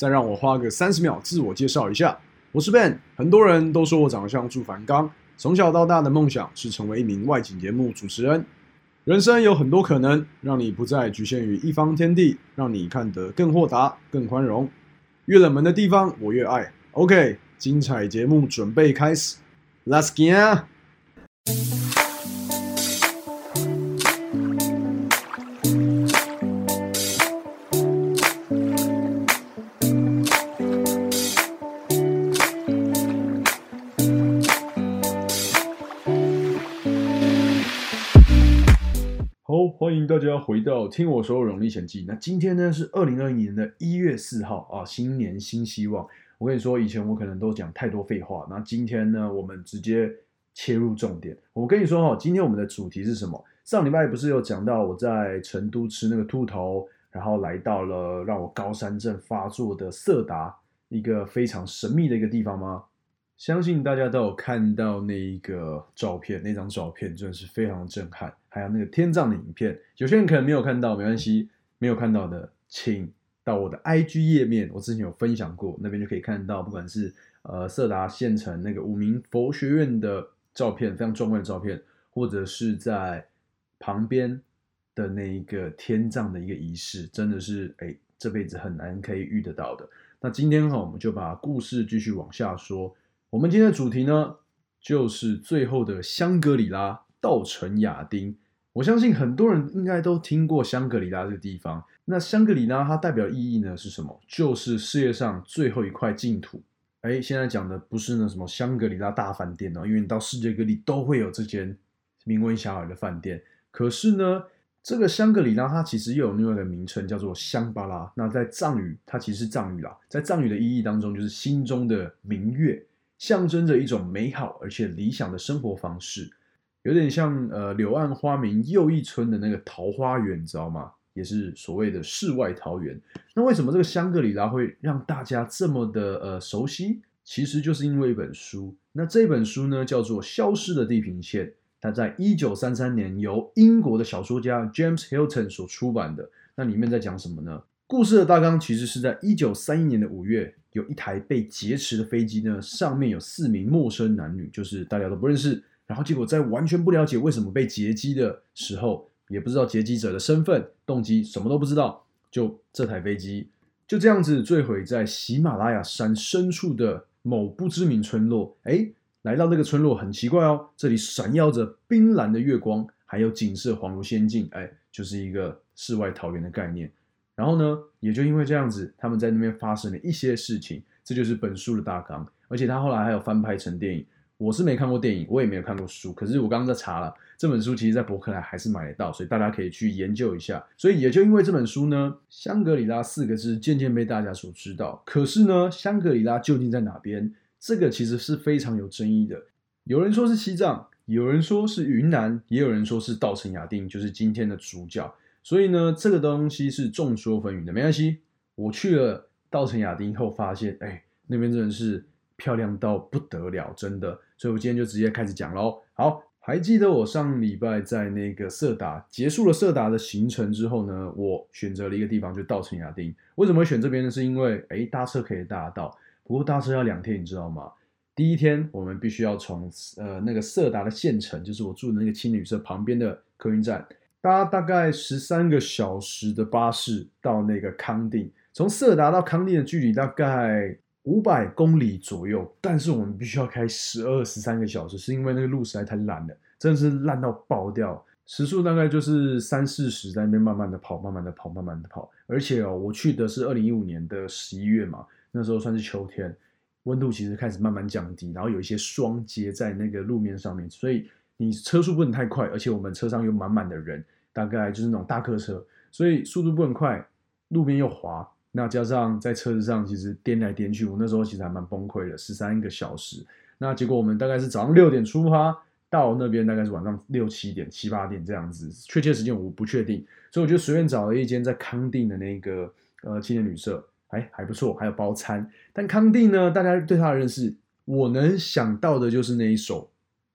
再让我花个三十秒自我介绍一下，我是 Ben。很多人都说我长得像祝凡刚，从小到大的梦想是成为一名外景节目主持人。人生有很多可能，让你不再局限于一方天地，让你看得更豁达、更宽容。越冷门的地方，我越爱。OK，精彩节目准备开始，Let's get！欢迎大家回到《听我说荣历险记》。那今天呢是二零二一年的一月四号啊，新年新希望。我跟你说，以前我可能都讲太多废话，那今天呢，我们直接切入重点。我跟你说哈，今天我们的主题是什么？上礼拜不是有讲到我在成都吃那个兔头，然后来到了让我高山症发作的色达，一个非常神秘的一个地方吗？相信大家都有看到那一个照片，那张照片真的是非常震撼。还有那个天葬的影片，有些人可能没有看到，没关系，没有看到的，请到我的 IG 页面，我之前有分享过，那边就可以看到，不管是呃色达县城那个五名佛学院的照片，非常壮观的照片，或者是在旁边的那一个天葬的一个仪式，真的是哎这辈子很难可以遇得到的。那今天哈，我们就把故事继续往下说。我们今天的主题呢，就是最后的香格里拉稻城亚丁。我相信很多人应该都听过香格里拉这个地方。那香格里拉它代表意义呢是什么？就是世界上最后一块净土。哎，现在讲的不是那什么香格里拉大饭店哦，因为你到世界各地都会有这间名闻遐迩的饭店。可是呢，这个香格里拉它其实又有另外一个名称，叫做香巴拉。那在藏语，它其实是藏语啦，在藏语的意义当中，就是心中的明月。象征着一种美好而且理想的生活方式，有点像呃柳暗花明又一村的那个桃花源，你知道吗？也是所谓的世外桃源。那为什么这个香格里拉会让大家这么的呃熟悉？其实就是因为一本书。那这本书呢叫做《消失的地平线》，它在一九三三年由英国的小说家 James Hilton 所出版的。那里面在讲什么呢？故事的大纲其实是在一九三一年的五月。有一台被劫持的飞机呢，上面有四名陌生男女，就是大家都不认识。然后结果在完全不了解为什么被劫机的时候，也不知道劫机者的身份、动机，什么都不知道，就这台飞机就这样子坠毁在喜马拉雅山深处的某不知名村落。哎，来到这个村落很奇怪哦，这里闪耀着冰蓝的月光，还有景色恍如仙境。哎，就是一个世外桃源的概念。然后呢，也就因为这样子，他们在那边发生了一些事情，这就是本书的大纲。而且他后来还有翻拍成电影，我是没看过电影，我也没有看过书。可是我刚刚在查了，这本书其实在博客来还是买得到，所以大家可以去研究一下。所以也就因为这本书呢，香格里拉四个字渐渐被大家所知道。可是呢，香格里拉究竟在哪边？这个其实是非常有争议的。有人说是西藏，有人说是云南，也有人说是稻城亚丁，就是今天的主角。所以呢，这个东西是众说纷纭的，没关系。我去了稻城亚丁后，发现，哎，那边真的是漂亮到不得了，真的。所以我今天就直接开始讲喽。好，还记得我上礼拜在那个色达结束了色达的行程之后呢，我选择了一个地方，就稻城亚丁。为什么会选这边呢？是因为，哎，搭车可以搭到，不过搭车要两天，你知道吗？第一天我们必须要从呃那个色达的县城，就是我住的那个青旅社旁边的客运站。搭大概十三个小时的巴士到那个康定，从色达到康定的距离大概五百公里左右，但是我们必须要开十二十三个小时，是因为那个路实在太烂了，真的是烂到爆掉。时速大概就是三四十，在那边慢慢的跑，慢慢的跑，慢慢的跑。而且哦，我去的是二零一五年的十一月嘛，那时候算是秋天，温度其实开始慢慢降低，然后有一些霜结在那个路面上面，所以。你车速不能太快，而且我们车上有满满的人，大概就是那种大客车，所以速度不能快，路边又滑，那加上在车子上其实颠来颠去，我那时候其实还蛮崩溃的，十三个小时。那结果我们大概是早上六点出发，到那边大概是晚上六七点、七八点这样子，确切时间我不确定，所以我就随便找了一间在康定的那个呃青年旅社，哎还不错，还有包餐。但康定呢，大家对他的认识，我能想到的就是那一首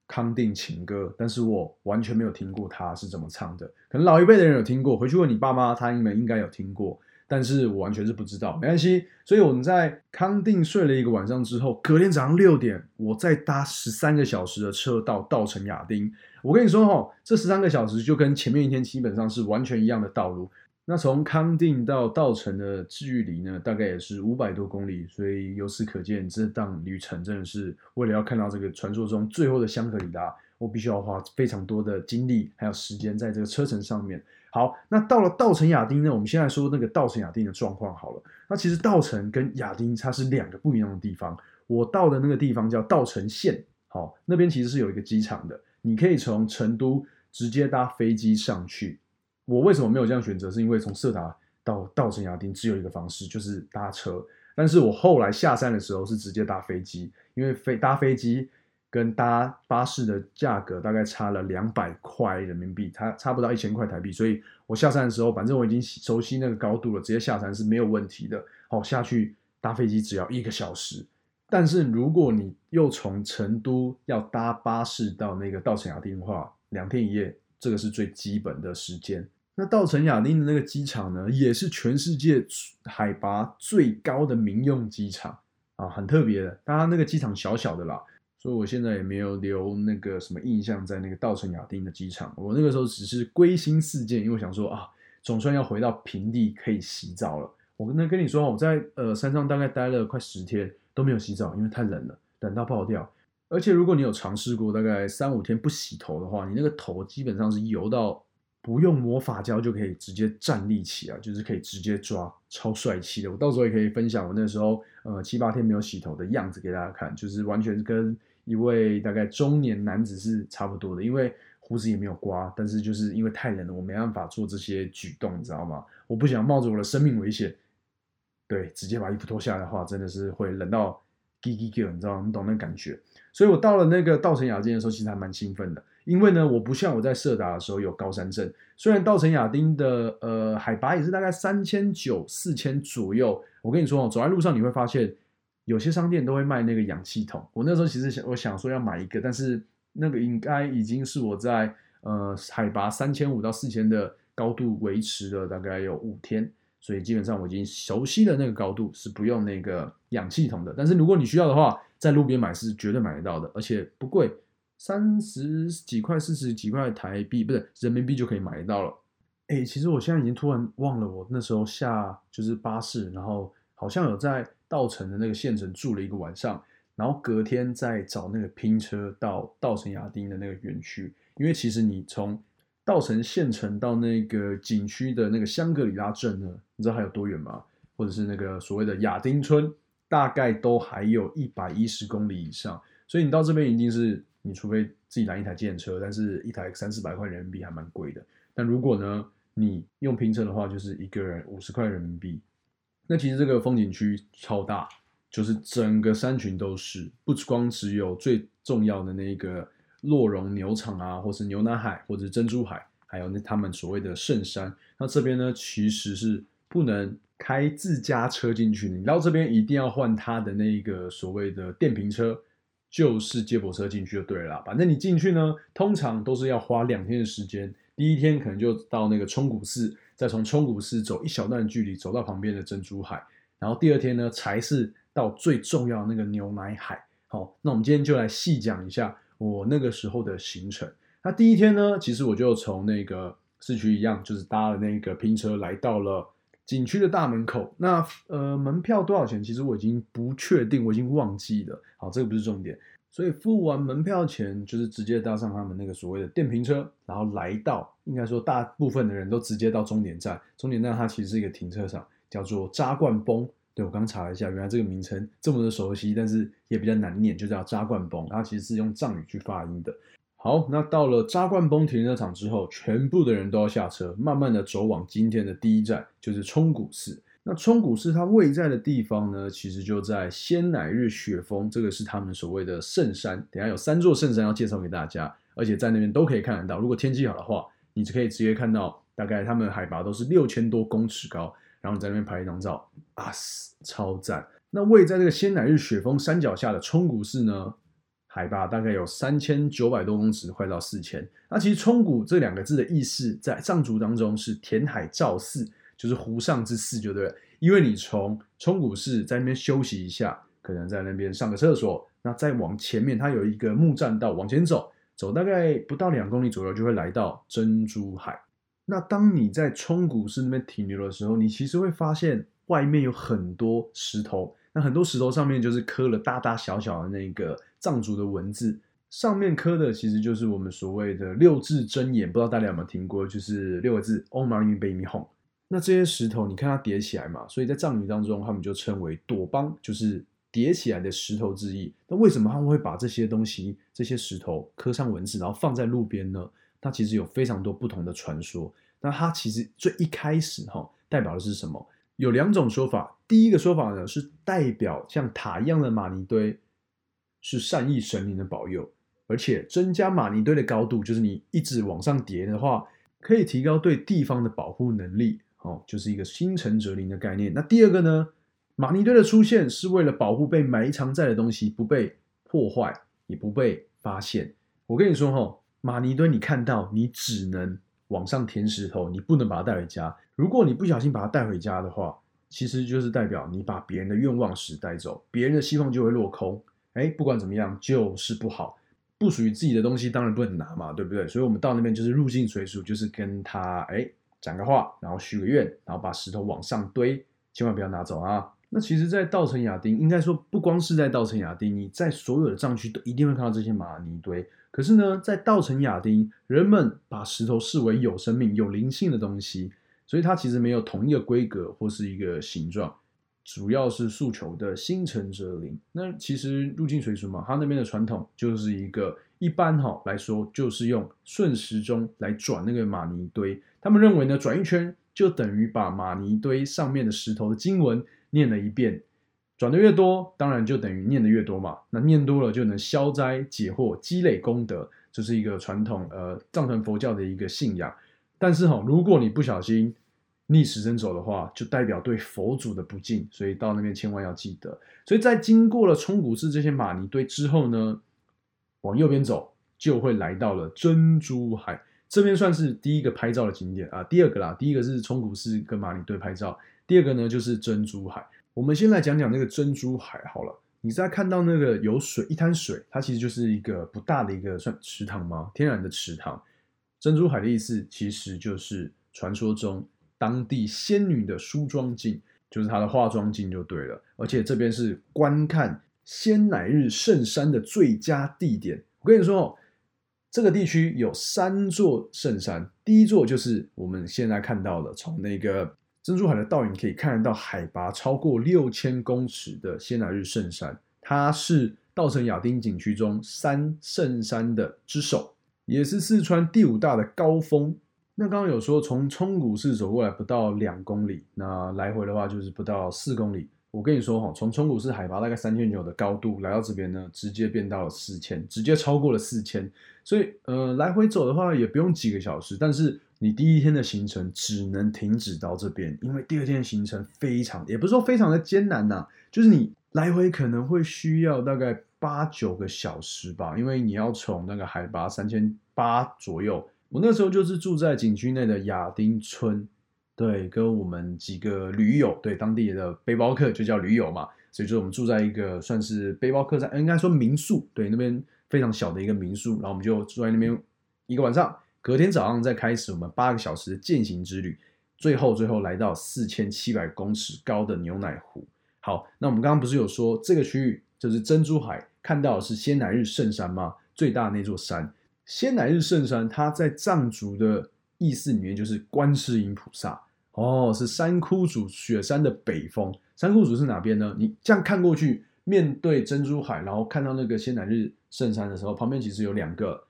康定情歌，但是我完全没有听过他是怎么唱的，可能老一辈的人有听过，回去问你爸妈，他们应该有听过。但是我完全是不知道，没关系。所以我们在康定睡了一个晚上之后，隔天早上六点，我再搭十三个小时的车到稻城亚丁。我跟你说哈，这十三个小时就跟前面一天基本上是完全一样的道路。那从康定到稻城的距离呢，大概也是五百多公里。所以由此可见，这趟旅程真的是为了要看到这个传说中最后的香格里拉，我必须要花非常多的精力还有时间在这个车程上面。好，那到了稻城亚丁呢？我们先来说那个稻城亚丁的状况好了。那其实稻城跟亚丁它是两个不一样的地方。我到的那个地方叫稻城县，好，那边其实是有一个机场的，你可以从成都直接搭飞机上去。我为什么没有这样选择？是因为从色达到稻城亚丁只有一个方式，就是搭车。但是我后来下山的时候是直接搭飞机，因为飞搭飞机。跟搭巴士的价格大概差了两百块人民币，差差不到一千块台币，所以我下山的时候，反正我已经熟悉那个高度了，直接下山是没有问题的。好，下去搭飞机只要一个小时，但是如果你又从成都要搭巴士到那个稻城亚丁的话，两天一夜，这个是最基本的时间。那稻城亚丁的那个机场呢，也是全世界海拔最高的民用机场啊，很特别的。当然那个机场小小的啦。所以我现在也没有留那个什么印象在那个稻城亚丁的机场。我那个时候只是归心似箭，因为我想说啊，总算要回到平地可以洗澡了。我跟跟你说，我在呃山上大概待了快十天都没有洗澡，因为太冷了，冷到爆掉。而且如果你有尝试过大概三五天不洗头的话，你那个头基本上是油到不用抹发胶就可以直接站立起来，就是可以直接抓，超帅气的。我到时候也可以分享我那时候呃七八天没有洗头的样子给大家看，就是完全跟。一位大概中年男子是差不多的，因为胡子也没有刮，但是就是因为太冷了，我没办法做这些举动，你知道吗？我不想冒着我的生命危险，对，直接把衣服脱下来的话，真的是会冷到叽叽叫，你知道？你懂那感觉？所以我到了那个稻城亚丁的时候，其实还蛮兴奋的，因为呢，我不像我在色达的时候有高山症，虽然稻城亚丁的呃海拔也是大概三千九四千左右，我跟你说哦，走在路上你会发现。有些商店都会卖那个氧气筒，我那时候其实想，我想说要买一个，但是那个应该已经是我在呃海拔三千五到四千的高度维持了大概有五天，所以基本上我已经熟悉的那个高度是不用那个氧气筒的。但是如果你需要的话，在路边买是绝对买得到的，而且不贵，三十几块、四十几块台币不是人民币就可以买得到了。哎，其实我现在已经突然忘了我那时候下就是巴士，然后好像有在。稻城的那个县城住了一个晚上，然后隔天再找那个拼车到稻城亚丁的那个园区。因为其实你从稻城县城到那个景区的那个香格里拉镇呢，你知道还有多远吗？或者是那个所谓的亚丁村，大概都还有一百一十公里以上。所以你到这边一定是，你除非自己拦一台电车，但是一台三四百块人民币还蛮贵的。但如果呢，你用拼车的话，就是一个人五十块人民币。那其实这个风景区超大，就是整个山群都是，不光只有最重要的那个洛绒牛场啊，或是牛奶海，或者珍珠海，还有那他们所谓的圣山。那这边呢，其实是不能开自家车进去的，你到这边一定要换他的那个所谓的电瓶车，就是接驳车进去就对了。反正你进去呢，通常都是要花两天的时间，第一天可能就到那个冲古寺。再从冲古寺走一小段距离，走到旁边的珍珠海，然后第二天呢，才是到最重要的那个牛奶海。好，那我们今天就来细讲一下我那个时候的行程。那第一天呢，其实我就从那个市区一样，就是搭了那个拼车来到了景区的大门口。那呃，门票多少钱？其实我已经不确定，我已经忘记了。好，这个不是重点。所以付完门票钱，就是直接搭上他们那个所谓的电瓶车，然后来到，应该说大部分的人都直接到终点站。终点站它其实是一个停车场，叫做扎冠崩。对我刚查了一下，原来这个名称这么的熟悉，但是也比较难念，就叫扎冠崩。它其实是用藏语去发音的。好，那到了扎冠崩停车场之后，全部的人都要下车，慢慢的走往今天的第一站，就是冲古寺。那冲古寺它位在的地方呢，其实就在仙乃日雪峰，这个是他们所谓的圣山。等下有三座圣山要介绍给大家，而且在那边都可以看得到。如果天气好的话，你就可以直接看到，大概他们海拔都是六千多公尺高，然后你在那边拍一张照，啊，超赞！那位在这个仙乃日雪峰山脚下的冲古寺呢，海拔大概有三千九百多公尺，快到四千。那其实冲古这两个字的意思，在藏族当中是填海造寺。就是湖上之寺，就对了。因为你从冲古寺在那边休息一下，可能在那边上个厕所，那再往前面，它有一个木栈道，往前走，走大概不到两公里左右，就会来到珍珠海。那当你在冲古寺那边停留的时候，你其实会发现外面有很多石头，那很多石头上面就是刻了大大小小的那个藏族的文字，上面刻的其实就是我们所谓的六字真言，不知道大家有没有听过，就是六个字：Om Mani p a m e Hum。那这些石头，你看它叠起来嘛，所以在藏语当中，他们就称为朵邦，就是叠起来的石头之意。那为什么他们会把这些东西、这些石头刻上文字，然后放在路边呢？它其实有非常多不同的传说。那它其实最一开始哈，代表的是什么？有两种说法。第一个说法呢，是代表像塔一样的玛尼堆是善意神灵的保佑，而且增加玛尼堆的高度，就是你一直往上叠的话，可以提高对地方的保护能力。哦，就是一个心诚则灵的概念。那第二个呢？玛尼堆的出现是为了保护被埋藏在的东西不被破坏，也不被发现。我跟你说哈，玛尼堆你看到，你只能往上填石头，你不能把它带回家。如果你不小心把它带回家的话，其实就是代表你把别人的愿望石带走，别人的希望就会落空。哎，不管怎么样，就是不好，不属于自己的东西，当然不能拿嘛，对不对？所以我们到那边就是入境随俗，就是跟他哎。讲个话，然后许个愿，然后把石头往上堆，千万不要拿走啊！那其实，在稻城亚丁，应该说不光是在稻城亚丁，你在所有的藏区都一定会看到这些玛尼堆。可是呢，在稻城亚丁，人们把石头视为有生命、有灵性的东西，所以它其实没有同一个规格或是一个形状，主要是诉求的心诚则灵。那其实入境随俗嘛，它那边的传统就是一个。一般哈来说，就是用顺时钟来转那个玛尼堆。他们认为呢，转一圈就等于把玛尼堆上面的石头的经文念了一遍。转的越多，当然就等于念的越多嘛。那念多了就能消灾解惑、积累功德，这是一个传统呃藏传佛教的一个信仰。但是哈，如果你不小心逆时针走的话，就代表对佛祖的不敬，所以到那边千万要记得。所以在经过了冲古寺这些玛尼堆之后呢？往右边走，就会来到了珍珠海这边，算是第一个拍照的景点啊。第二个啦，第一个是冲古寺跟马尼堆拍照，第二个呢就是珍珠海。我们先来讲讲那个珍珠海好了。你在看到那个有水一滩水，它其实就是一个不大的一个算池塘吗？天然的池塘。珍珠海的意思其实就是传说中当地仙女的梳妆镜，就是她的化妆镜就对了。而且这边是观看。仙乃日圣山的最佳地点，我跟你说，这个地区有三座圣山。第一座就是我们现在看到的，从那个珍珠海的倒影可以看得到，海拔超过六千公尺的仙乃日圣山，它是稻城亚丁景区中三圣山的之首，也是四川第五大的高峰。那刚刚有说，从冲古寺走过来不到两公里，那来回的话就是不到四公里。我跟你说哈，从冲古寺海拔大概三千九的高度来到这边呢，直接变到了四千，直接超过了四千。所以呃，来回走的话也不用几个小时，但是你第一天的行程只能停止到这边，因为第二天的行程非常，也不是说非常的艰难呐，就是你来回可能会需要大概八九个小时吧，因为你要从那个海拔三千八左右，我那时候就是住在景区内的亚丁村。对，跟我们几个驴友，对当地的背包客就叫驴友嘛，所以说我们住在一个算是背包客栈，应该说民宿，对，那边非常小的一个民宿，然后我们就住在那边一个晚上，隔天早上再开始我们八个小时的践行之旅，最后最后来到四千七百公尺高的牛奶湖。好，那我们刚刚不是有说这个区域就是珍珠海，看到的是仙乃日圣山吗？最大那座山，仙乃日圣山，它在藏族的意思里面就是观世音菩萨。哦，是三窟主雪山的北峰。三窟主是哪边呢？你这样看过去，面对珍珠海，然后看到那个仙乃日圣山的时候，旁边其实有两个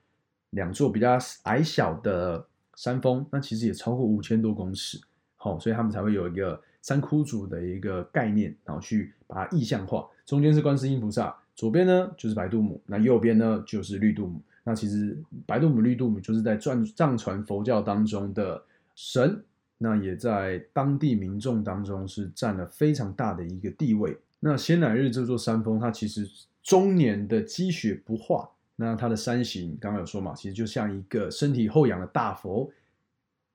两座比较矮小的山峰，那其实也超过五千多公尺。好，所以他们才会有一个三窟主的一个概念，然后去把它意象化。中间是观世音菩萨，左边呢就是白度母，那右边呢就是绿度母。那其实白度母、绿度母就是在藏藏传佛教当中的神，那也在当地民众当中是占了非常大的一个地位。那仙乃日这座山峰，它其实终年的积雪不化。那它的山形刚刚有说嘛，其实就像一个身体后仰的大佛，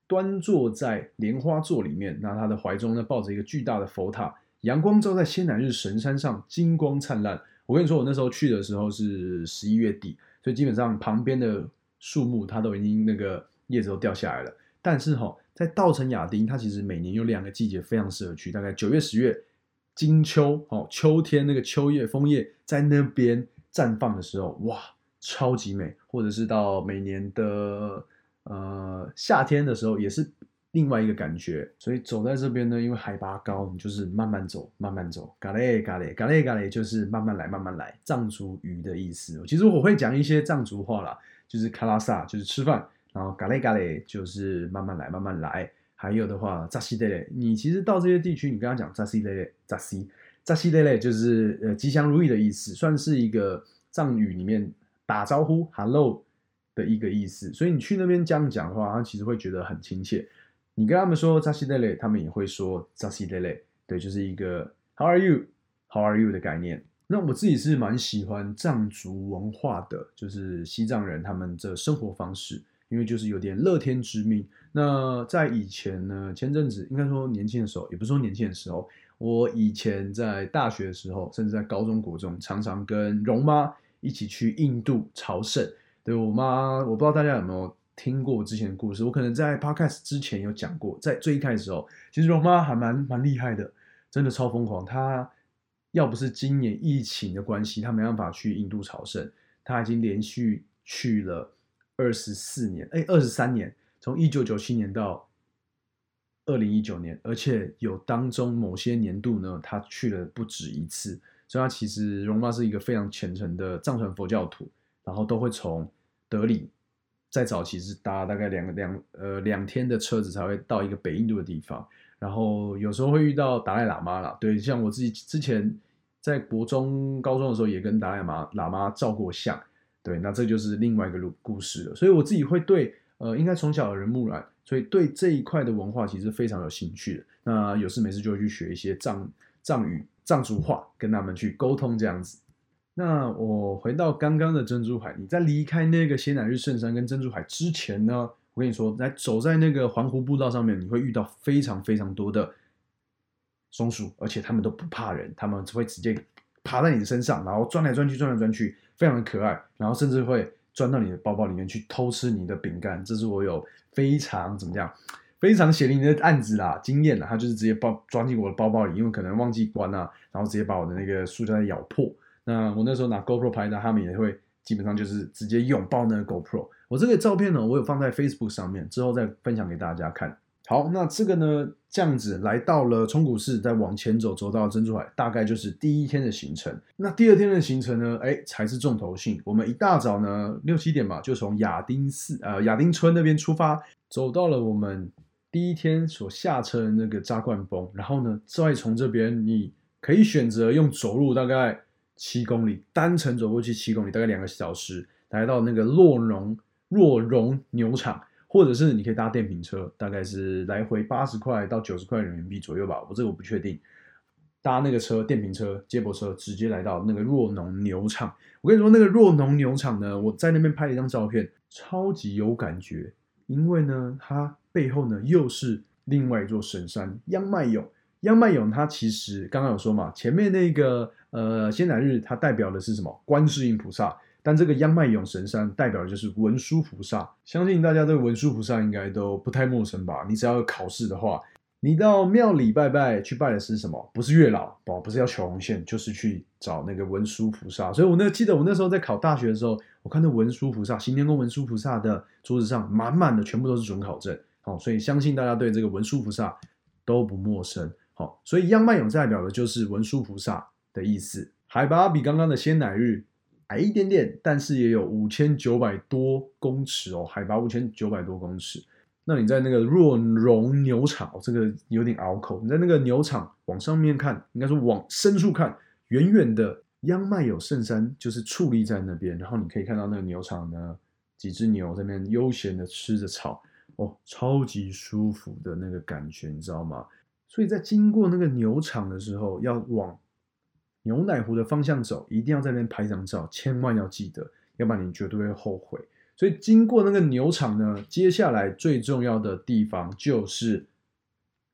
端坐在莲花座里面。那他的怀中呢抱着一个巨大的佛塔，阳光照在仙乃日神山上，金光灿烂。我跟你说，我那时候去的时候是十一月底，所以基本上旁边的树木它都已经那个叶子都掉下来了。但是哈，在稻城亚丁，它其实每年有两个季节非常适合去，大概九月、十月，金秋哦，秋天那个秋叶枫叶在那边绽放的时候，哇！超级美，或者是到每年的呃夏天的时候，也是另外一个感觉。所以走在这边呢，因为海拔高，你就是慢慢走，慢慢走。嘎嘞嘎嘞嘎嘞嘎嘞，就是慢慢来，慢慢来。藏族语的意思，其实我会讲一些藏族话啦，就是卡拉萨就是吃饭，然后嘎嘞嘎嘞就是慢慢来，慢慢来。还有的话，扎西德勒，你其实到这些地区，你跟他讲扎西德勒，扎西扎西德勒就是呃吉祥如意的意思，算是一个藏语里面。打招呼，hello 的一个意思，所以你去那边这样讲的话，他其实会觉得很亲切。你跟他们说扎西德勒，他们也会说扎西德勒，对，就是一个 How are you？How are you 的概念。那我自己是蛮喜欢藏族文化的，就是西藏人他们的生活方式，因为就是有点乐天知命。那在以前呢，前阵子应该说年轻的时候，也不是说年轻的时候，我以前在大学的时候，甚至在高中国中，常常跟容妈。一起去印度朝圣，对我妈，我不知道大家有没有听过我之前的故事。我可能在 podcast 之前有讲过，在最一开始时候，其实我妈还蛮蛮厉害的，真的超疯狂。她要不是今年疫情的关系，她没办法去印度朝圣，她已经连续去了二十四年，哎，二十三年，从一九九七年到二零一九年，而且有当中某些年度呢，她去了不止一次。所以他其实容妈是一个非常虔诚的藏传佛教徒，然后都会从德里，在早期是搭大概两个两呃两天的车子才会到一个北印度的地方，然后有时候会遇到达赖喇嘛啦，对，像我自己之前在国中高中的时候也跟达赖喇喇嘛照过相，对，那这就是另外一个故故事了。所以我自己会对呃应该从小耳濡目染，所以对这一块的文化其实非常有兴趣的。那有事没事就会去学一些藏藏语。藏族话跟他们去沟通这样子。那我回到刚刚的珍珠海，你在离开那个仙乃日圣山跟珍珠海之前呢，我跟你说，在走在那个环湖步道上面，你会遇到非常非常多的松鼠，而且它们都不怕人，它们只会直接爬在你的身上，然后钻来钻去，钻来钻去，非常的可爱，然后甚至会钻到你的包包里面去偷吃你的饼干。这是我有非常怎么样？非常血淋淋的案子啦，经验啦，他就是直接包装进我的包包里，因为可能忘记关啊，然后直接把我的那个塑胶袋咬破。那我那时候拿 GoPro 拍的，他们也会基本上就是直接拥抱那个 GoPro。我这个照片呢，我有放在 Facebook 上面，之后再分享给大家看。好，那这个呢，这样子来到了冲古市，再往前走，走到珍珠海，大概就是第一天的行程。那第二天的行程呢，哎，才是重头戏。我们一大早呢，六七点吧，就从亚丁寺呃亚丁村那边出发，走到了我们。第一天所下车的那个扎灌峰，然后呢，再从这边你可以选择用走路大概七公里，单程走过去七公里，大概两个小时，来到那个洛农洛农牛场，或者是你可以搭电瓶车，大概是来回八十块到九十块人民币左右吧，我这个我不确定。搭那个车，电瓶车、接驳车，直接来到那个若农牛场。我跟你说，那个若农牛场呢，我在那边拍了一张照片，超级有感觉，因为呢，它。背后呢，又是另外一座神山央麦勇。央麦勇它其实刚刚有说嘛，前面那个呃仙乃日它代表的是什么？观世音菩萨。但这个央麦勇神山代表的就是文殊菩萨。相信大家对文殊菩萨应该都不太陌生吧？你只要考试的话，你到庙里拜拜去拜的是什么？不是月老，哦不是要求红线，就是去找那个文殊菩萨。所以我那记得我那时候在考大学的时候，我看到文殊菩萨行天宫文殊菩萨的桌子上满满的全部都是准考证。好，所以相信大家对这个文殊菩萨都不陌生。好，所以央麦勇代表的就是文殊菩萨的意思。海拔比刚刚的仙乃日矮一点点，但是也有五千九百多公尺哦，海拔五千九百多公尺。那你在那个若荣牛场，这个有点拗口。你在那个牛场往上面看，应该说往深处看，远远的央麦有圣山就是矗立在那边，然后你可以看到那个牛场呢，几只牛在那边悠闲的吃着草，哦，超级舒服的那个感觉，你知道吗？所以在经过那个牛场的时候，要往牛奶湖的方向走，一定要在那边拍张照，千万要记得，要不然你绝对会后悔。所以经过那个牛场呢，接下来最重要的地方就是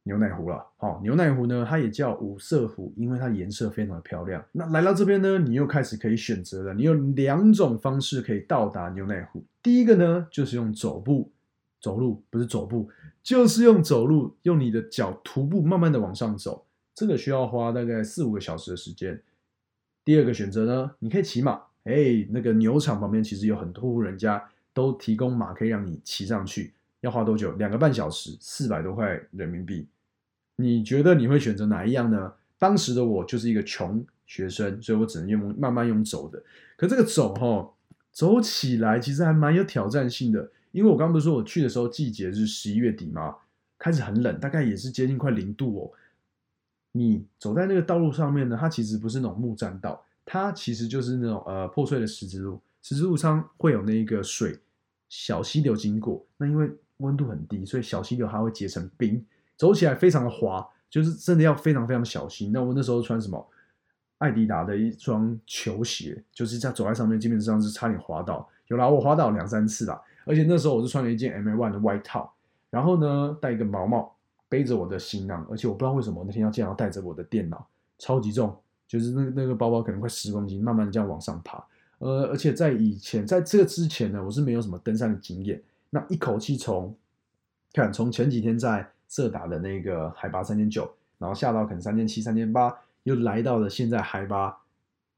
牛奶湖了。好，牛奶湖呢，它也叫五色湖，因为它颜色非常的漂亮。那来到这边呢，你又开始可以选择了，你有两种方式可以到达牛奶湖。第一个呢，就是用走步，走路不是走步，就是用走路，用你的脚徒步慢慢的往上走，这个需要花大概四五个小时的时间。第二个选择呢，你可以骑马。哎，那个牛场旁边其实有很多户人家。都提供马可以让你骑上去，要花多久？两个半小时，四百多块人民币。你觉得你会选择哪一样呢？当时的我就是一个穷学生，所以我只能用慢慢用走的。可这个走哈，走起来其实还蛮有挑战性的，因为我刚不是说我去的时候季节是十一月底吗？开始很冷，大概也是接近快零度哦。你走在那个道路上面呢，它其实不是那种木栈道，它其实就是那种呃破碎的石子路，石子路上会有那个水。小溪流经过，那因为温度很低，所以小溪流还会结成冰，走起来非常的滑，就是真的要非常非常小心。那我那时候穿什么？艾迪达的一双球鞋，就是在走在上面，基本上是差点滑倒。有啦，我滑倒两三次啦。而且那时候我是穿了一件 M A One 的外套，然后呢戴一个毛帽，背着我的行囊，而且我不知道为什么那天要这样带着我的电脑，超级重，就是那那个包包可能快十公斤，慢慢这样往上爬。呃，而且在以前，在这之前呢，我是没有什么登山的经验。那一口气从，看从前几天在色达的那个海拔三千九，然后下到可能三千七、三千八，又来到了现在海拔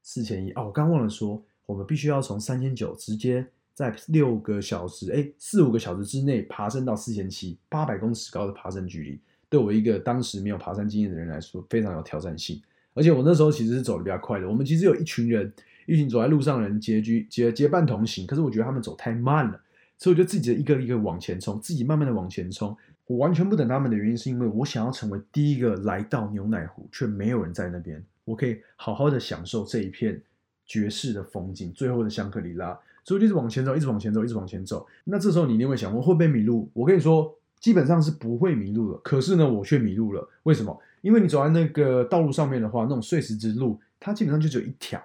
四千一。哦，我刚忘了说，我们必须要从三千九直接在六个小时，哎，四五个小时之内爬升到四千七，八百公尺高的爬升距离，对我一个当时没有爬山经验的人来说，非常有挑战性。而且我那时候其实是走的比较快的，我们其实有一群人。一群走在路上的人结局结结伴同行，可是我觉得他们走太慢了，所以我就自己一个一个往前冲，自己慢慢的往前冲。我完全不等他们的原因，是因为我想要成为第一个来到牛奶湖，却没有人在那边，我可以好好的享受这一片绝世的风景。最后的香格里拉，所以就是往前走，一直往前走，一直往前走。那这时候你一定会想，我会不会迷路？我跟你说，基本上是不会迷路的。可是呢，我却迷路了。为什么？因为你走在那个道路上面的话，那种碎石之路，它基本上就只有一条。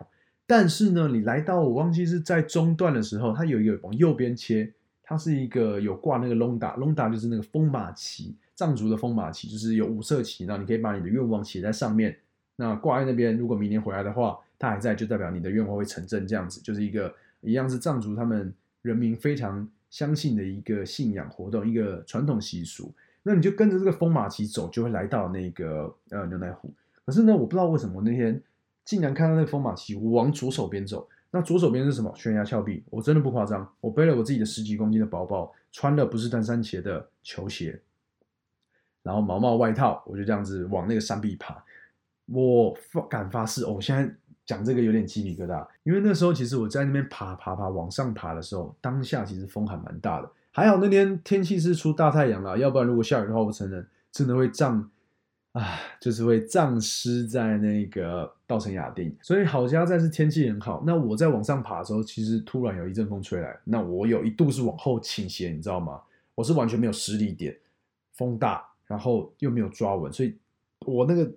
但是呢，你来到我忘记是在中段的时候，它有一个往右边切，它是一个有挂那个龙达，龙达就是那个风马旗，藏族的风马旗，就是有五色旗，然后你可以把你的愿望写在上面，那挂在那边。如果明年回来的话，它还在，就代表你的愿望会成真，这样子就是一个一样是藏族他们人民非常相信的一个信仰活动，一个传统习俗。那你就跟着这个风马旗走，就会来到那个呃牛奶湖。可是呢，我不知道为什么那天。竟然看到那个风马旗，我往左手边走。那左手边是什么？悬崖峭壁。我真的不夸张，我背了我自己的十几公斤的包包，穿的不是登山鞋的球鞋，然后毛毛外套，我就这样子往那个山壁爬。我发敢发誓，我现在讲这个有点鸡皮疙瘩，因为那时候其实我在那边爬爬爬往上爬的时候，当下其实风还蛮大的。还好那天天气是出大太阳了，要不然如果下雨的话，我承认真的会胀。啊，就是会丧失在那个稻城亚丁，所以好家在是天气很好。那我在往上爬的时候，其实突然有一阵风吹来，那我有一度是往后倾斜，你知道吗？我是完全没有实力点，风大，然后又没有抓稳，所以我那个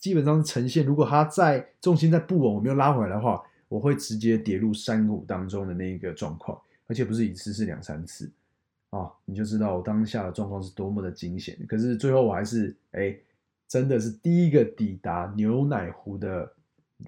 基本上呈现，如果它在重心在不稳，我没有拉回来的话，我会直接跌入山谷当中的那一个状况，而且不是一次，是两三次啊，你就知道我当下的状况是多么的惊险。可是最后我还是哎。真的是第一个抵达牛奶湖的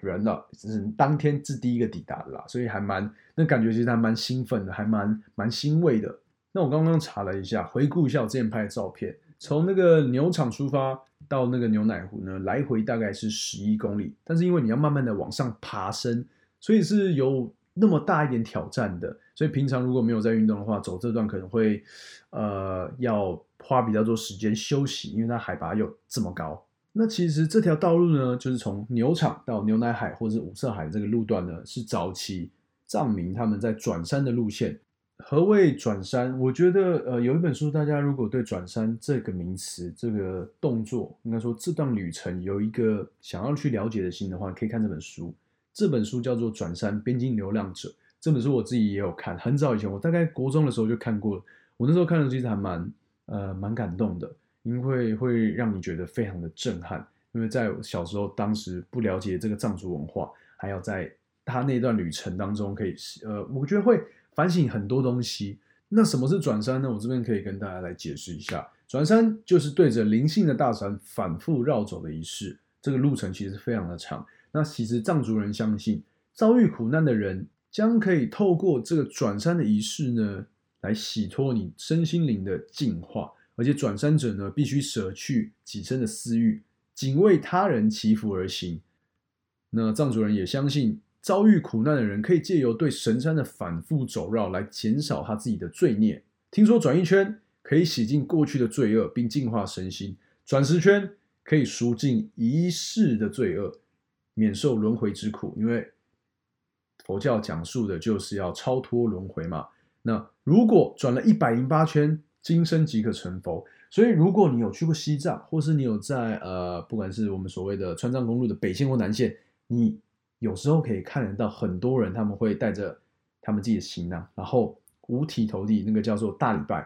人了，是当天是第一个抵达的啦，所以还蛮那感觉其实还蛮兴奋的，还蛮蛮欣慰的。那我刚刚查了一下，回顾一下我之前拍的照片，从那个牛场出发到那个牛奶湖呢，来回大概是十一公里，但是因为你要慢慢的往上爬升，所以是有那么大一点挑战的。所以平常如果没有在运动的话，走这段可能会呃要。花比较多时间休息，因为它海拔又这么高。那其实这条道路呢，就是从牛场到牛奶海或者是五色海这个路段呢，是早期藏民他们在转山的路线。何谓转山？我觉得，呃，有一本书，大家如果对转山这个名词、这个动作，应该说这段旅程有一个想要去了解的心的话，可以看这本书。这本书叫做《转山边境流浪者》。这本书我自己也有看，很早以前，我大概国中的时候就看过。我那时候看的其实还蛮，呃，蛮感动的，因为会让你觉得非常的震撼。因为在小时候，当时不了解这个藏族文化，还要在他那段旅程当中，可以，呃，我觉得会。反省很多东西，那什么是转山呢？我这边可以跟大家来解释一下，转山就是对着灵性的大山反复绕走的仪式，这个路程其实非常的长。那其实藏族人相信，遭遇苦难的人将可以透过这个转山的仪式呢，来洗脱你身心灵的净化，而且转山者呢，必须舍去己身的私欲，仅为他人祈福而行。那藏族人也相信。遭遇苦难的人可以借由对神山的反复走绕来减少他自己的罪孽。听说转一圈可以洗净过去的罪恶，并净化身心；转十圈可以赎尽一世的罪恶，免受轮回之苦。因为佛教讲述的就是要超脱轮回嘛。那如果转了一百零八圈，今生即可成佛。所以，如果你有去过西藏，或是你有在呃，不管是我们所谓的川藏公路的北线或南线，你。有时候可以看得到很多人，他们会带着他们自己的行囊，然后五体投地，那个叫做大礼拜，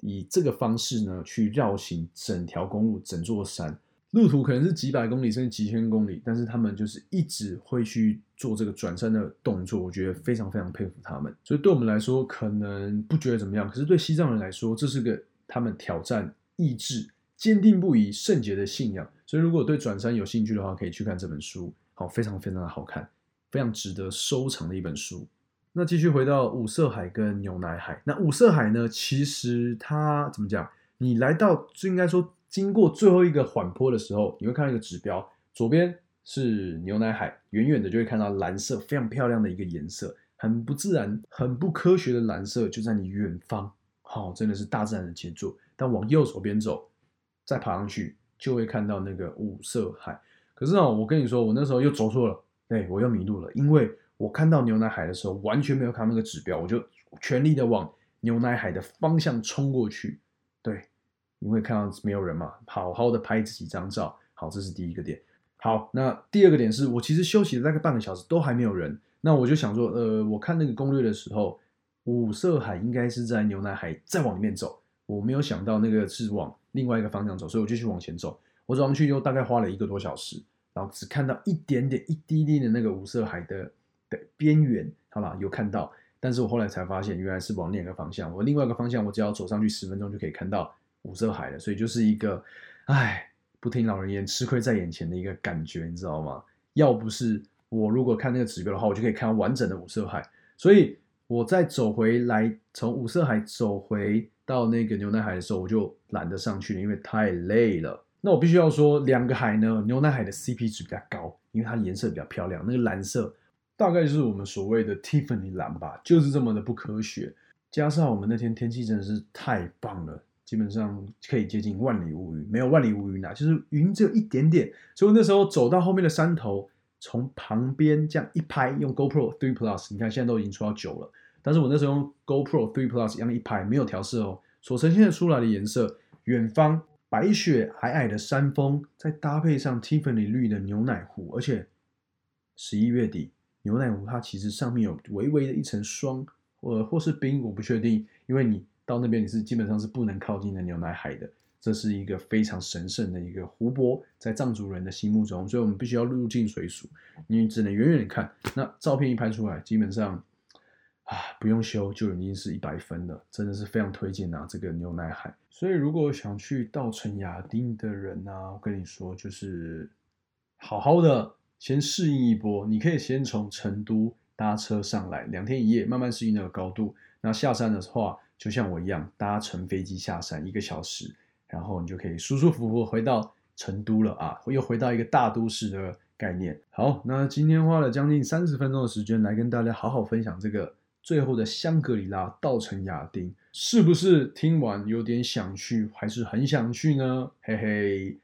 以这个方式呢去绕行整条公路、整座山，路途可能是几百公里甚至几千公里，但是他们就是一直会去做这个转山的动作，我觉得非常非常佩服他们。所以对我们来说可能不觉得怎么样，可是对西藏人来说，这是个他们挑战意志、坚定不移、圣洁的信仰。所以如果对转山有兴趣的话，可以去看这本书。好，非常非常的好看，非常值得收藏的一本书。那继续回到五色海跟牛奶海。那五色海呢？其实它怎么讲？你来到就应该说，经过最后一个缓坡的时候，你会看到一个指标，左边是牛奶海，远远的就会看到蓝色，非常漂亮的一个颜色，很不自然、很不科学的蓝色就在你远方。好，真的是大自然的杰作。但往右手边走，再爬上去，就会看到那个五色海。可是哦，我跟你说，我那时候又走错了，对，我又迷路了，因为我看到牛奶海的时候，完全没有看那个指标，我就全力的往牛奶海的方向冲过去。对，因为看到没有人嘛，好好的拍自己张照。好，这是第一个点。好，那第二个点是我其实休息了大概半个小时，都还没有人。那我就想说，呃，我看那个攻略的时候，五色海应该是在牛奶海再往里面走，我没有想到那个是往另外一个方向走，所以我继续往前走。我走上去又大概花了一个多小时。然后只看到一点点、一滴滴的那个五色海的的边缘，好了，有看到，但是我后来才发现，原来是往另一个方向。我另外一个方向，我只要走上去十分钟就可以看到五色海了。所以就是一个，唉，不听老人言，吃亏在眼前的一个感觉，你知道吗？要不是我如果看那个指标的话，我就可以看到完整的五色海。所以我在走回来，从五色海走回到那个牛奶海的时候，我就懒得上去了，因为太累了。那我必须要说，两个海呢，牛奶海的 CP 值比较高，因为它颜色比较漂亮。那个蓝色大概就是我们所谓的 Tiffany 蓝吧，就是这么的不科学。加上我们那天天气真的是太棒了，基本上可以接近万里无云，没有万里无云啊，就是云只有一点点。所以那时候走到后面的山头，从旁边这样一拍，用 GoPro Three Plus，你看现在都已经出到九了，但是我那时候用 GoPro Three Plus 一样一拍，没有调色哦，所呈现出来的颜色，远方。白雪皑皑的山峰，再搭配上 Tiffany 绿的牛奶湖，而且十一月底牛奶湖它其实上面有微微的一层霜，呃，或是冰，我不确定，因为你到那边你是基本上是不能靠近的牛奶海的，这是一个非常神圣的一个湖泊，在藏族人的心目中，所以我们必须要入境水属，你只能远远的看，那照片一拍出来，基本上。啊，不用修就已经是一百分了，真的是非常推荐啊！这个牛奶海。所以如果想去稻城亚丁的人呢，我跟你说，就是好好的先适应一波。你可以先从成都搭车上来，两天一夜，慢慢适应那个高度。那下山的话，就像我一样，搭乘飞机下山一个小时，然后你就可以舒舒服服回到成都了啊，又回到一个大都市的概念。好，那今天花了将近三十分钟的时间来跟大家好好分享这个。最后的香格里拉稻城亚丁，是不是听完有点想去，还是很想去呢？嘿嘿，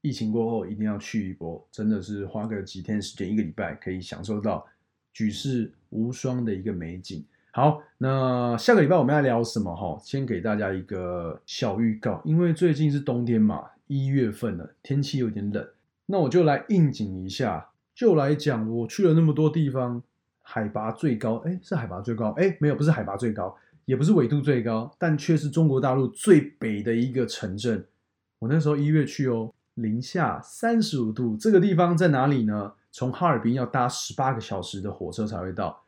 疫情过后一定要去一波，真的是花个几天时间，一个礼拜可以享受到举世无双的一个美景。好，那下个礼拜我们要聊什么？哈，先给大家一个小预告，因为最近是冬天嘛，一月份了，天气有点冷，那我就来应景一下，就来讲我去了那么多地方，海拔最高，哎，是海拔最高，哎，没有，不是海拔最高，也不是纬度最高，但却是中国大陆最北的一个城镇。我那时候一月去哦，零下三十五度，这个地方在哪里呢？从哈尔滨要搭十八个小时的火车才会到。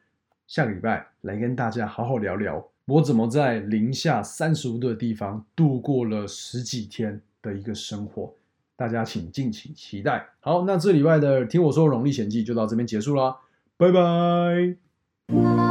下个礼拜来跟大家好好聊聊，我怎么在零下三十五度的地方度过了十几天的一个生活。大家请敬请期待。好，那这礼拜的听我说《荣历险记》就到这边结束啦，拜拜。